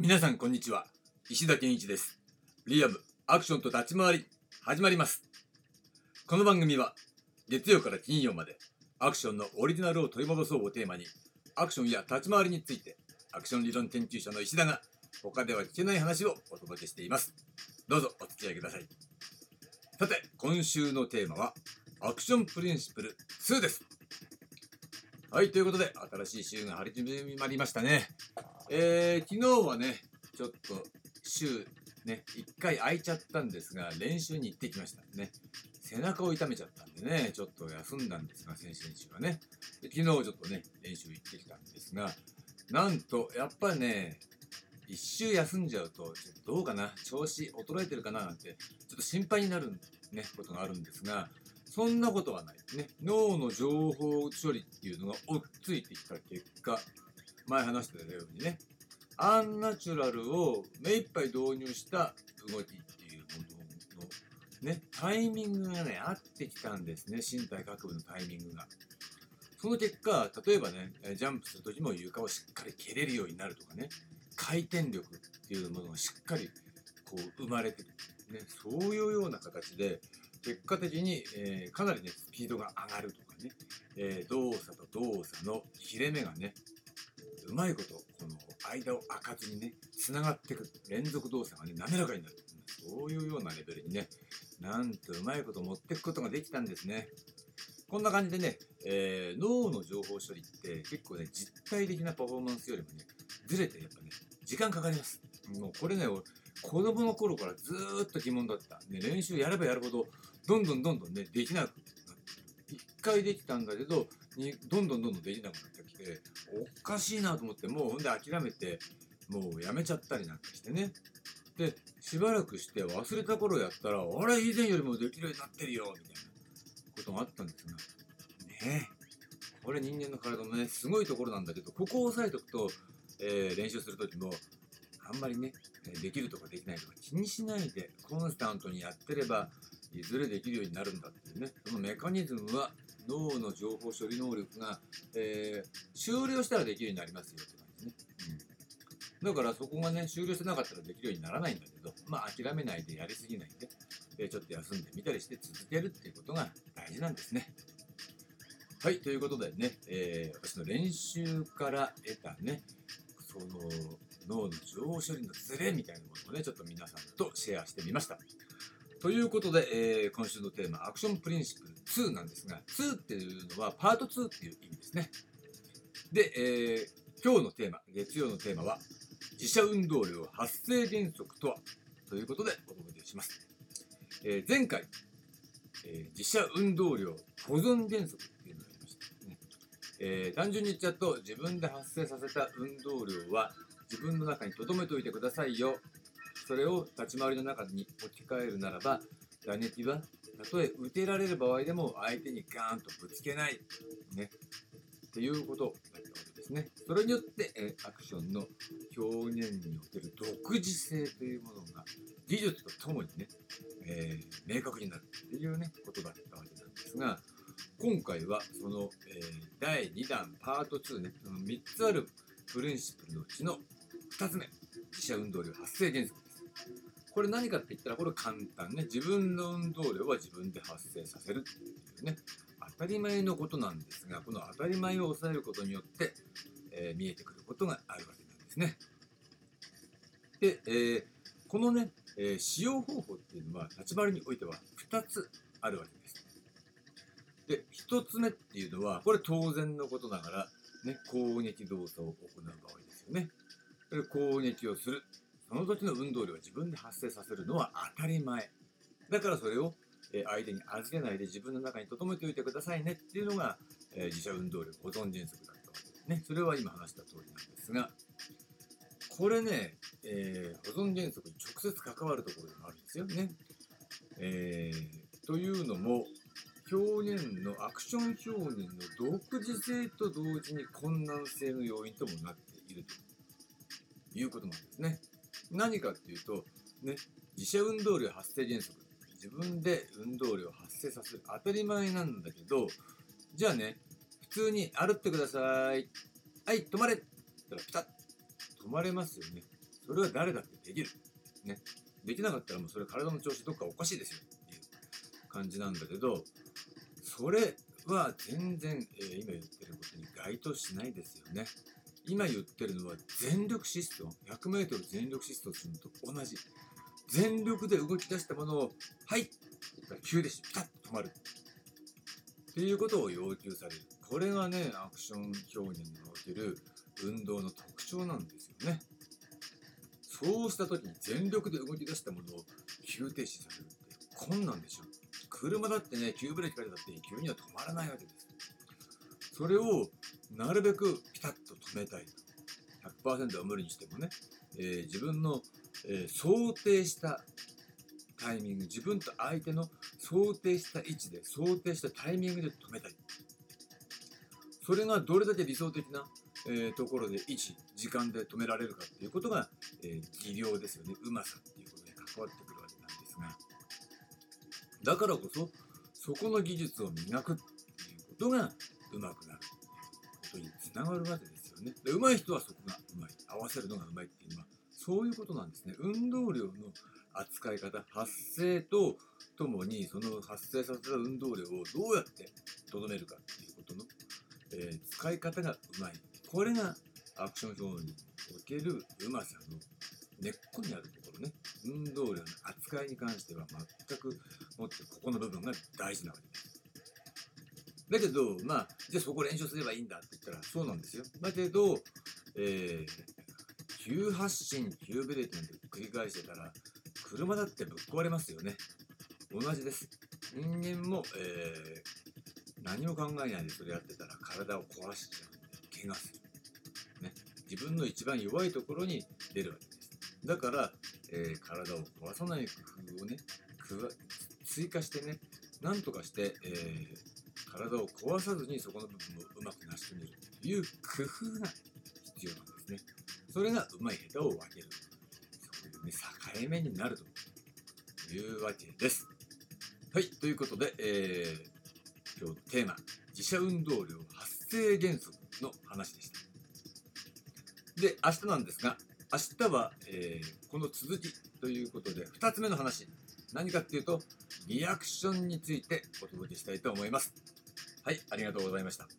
皆さんこんにちは。石田健一です。リアムアクションと立ち回り始まります。この番組は月曜から金曜までアクションのオリジナルを取り戻そうをテーマにアクションや立ち回りについてアクション理論研究者の石田が他では聞けない話をお届けしています。どうぞお付き合いください。さて今週のテーマはアクションプリンシプル2です。はいということで新しい週が始まりましたね。えー、昨日はねちょっと週ね1回空いちゃったんですが練習に行ってきましたね。背中を痛めちゃったんでねちょっと休んだんですが先々週はね。で昨日ちょっとね練習行ってきたんですがなんとやっぱね一周休んじゃうとちょっとどうかな調子衰えてるかななんてちょっと心配になるねことがあるんですがそんなことはない。ね。脳の情報処理っていうのが追っついてきた結果、前話してたようにね、アンナチュラルを目いっぱい導入した動きっていうものの、ね、タイミングがね、合ってきたんですね。身体各部のタイミングが。その結果、例えばね、ジャンプする時も床をしっかり蹴れるようになるとかね、回転力っていうものがしっかりこう生まれてる。ね、そういうような形で、結果的に、えー、かなりね、スピードが上がるとかね、えー、動作と動作の切れ目がね、うまいこと、この間を開かずにね、繋がっていく。連続動作がね、滑らかになる。そういうようなレベルにね、なんとうまいこと持っていくことができたんですね。こんな感じでね、えー、脳の情報処理って結構ね、実体的なパフォーマンスよりもね、ずれてやっぱね、時間かかります。もうこれね、子供の頃からずーっと疑問だった。ね、練習やればやるほど、どんどんどんどんね、できなくなって、一回できたんだけど、にどんどんどんどんできなくなってきて、おかしいなと思って、もうほんで諦めて、もうやめちゃったりなんかしてね。で、しばらくして忘れた頃やったら、あれ以前よりもできるようになってるよ、みたいなことがあったんですが、ねえ、これ人間の体のね、すごいところなんだけど、ここを押さえておくと、えー、練習するときも、あんまりね、できるとかできないとか気にしないでコンスタントにやってればいずれできるようになるんだっていうね。そのメカニズムは脳の情報処理能力が、えー、終了したらできるようになりますよって感じね、うん、だからそこがね終了してなかったらできるようにならないんだけどまあ諦めないでやりすぎないで、えー、ちょっと休んでみたりして続けるっていうことが大事なんですね。はい、ということでね、えー、私の練習から得たね、その脳の情報処理のズレみたいなものをね、ちょっと皆さんとシェアしてみました。ということで、えー、今週のテーマ、アクションプリンシプル2なんですが、2っていうのはパート2っていう意味ですね。で、えー、今日のテーマ、月曜のテーマは、自社運動量発生原則とは？ということでお届けします。えー、前回、えー、自社運動量保存原則っていうのがありました、ねえー、単純に言っちゃうと自分で発生させた運動量は自分の中に留めておいてくださいよ。それを立ち回りの中に置き換えるならば、打撃はたとえ打てられる場合でも相手にガーンとぶつけない。ね。っていうことだったわけですね。それによって、えアクションの表現における独自性というものが技術とともにね、えー、明確になるっていうね、ことだったわけなんですが、今回はその、えー、第2弾パート2ね、その3つあるプリンシプルのうちの2つ目、自社運動量発生原則。これ何かって言ったら、これ簡単ね。自分の運動量は自分で発生させるっていうね。当たり前のことなんですが、この当たり前を抑えることによって、えー、見えてくることがあるわけなんですね。で、えー、このね、えー、使用方法っていうのは、立ち回りにおいては2つあるわけです。で、1つ目っていうのは、これ当然のことながら、ね、攻撃動作を行う場合ですよね。攻撃をする。その時の運動量を自分で発生させるのは当たり前。だからそれを相手に預けないで自分の中に留めておいてくださいねっていうのが、え自社運動量保存原則だったわけですね。それは今話した通りなんですが、これね、えー、保存原則に直接関わるところでもあるんですよね。えー、というのも、表現のアクション表現の独自性と同時に困難性の要因ともなっているということなんですね。何かっていうと、ね、自社運動量発生原則。自分で運動量発生させる。当たり前なんだけど、じゃあね、普通に歩ってください。はい、止まれって言ったらピタッ止まれますよね。それは誰だってできる。ね。できなかったらもうそれ体の調子どっかおかしいですよっていう感じなんだけど、それは全然、えー今言ってることに該当しないですよね。今言ってるのは全力疾走。100m 全力疾走するのと同じ。全力で動き出したものを「はい!」急でしピタッと止まる。っていうことを要求される。これがねアクション表現における運動の特徴なんですよね。そうした時に全力で動き出したものを急停止させるって困難でしょ。車だってね急ブレーキかけたって急には止まらないわけです。それをなるべくピタッと止めたい。100%は無理にしてもね、えー自分の、えー想定したタイミング自分と相手の想定した位置で想定したタイミングで止めたい。それがどれだけ理想的な、えーところで位置時間で止められるかっていうことが、え技量ですよね。うまさっていうことに関わってくるわけなんですが。だからこそそこの技術を磨くっていうことがうまくなる。ことにつながるわけですよね。で上手い人はそこがうまい合わせるのがうまいっていうのはそういうことなんですね。運動量の扱い方発生とともにその発生させた運動量をどうやってとどめるかっていうことの、えー使い方がうまいこれがアクション表におけるうまさの根っこにあるところね運動量の扱いに関しては全くもってここの部分が大事なわけです。だけど、まあ、じゃあそこ練習すればいいんだって言ったらそうなんですよ。だけど、えー、急発進、急ブレーキなんて繰り返してたら、車だってぶっ壊れますよね。同じです。人間も、えー何も考えないでそれやってたら体を壊しちゃうんで、怪我する。ね。自分の一番弱いところに出るわけです。だから、えー体を壊さない工夫をね、追加してね、なんとかして、えー体を壊さずにそこの部分をうまく成し遂げるという工夫が必要なんですね。それがうまい下手を分ける。そういうね、境目になる。というわけです。はい、ということで、えー今日のテーマ、自社運動量発生原則の話でした。で、明日なんですが、明日は、えーこの続きということで、2つ目の話。何かっていうと、リアクションについてお届けしたいと思います。はい、ありがとうございました。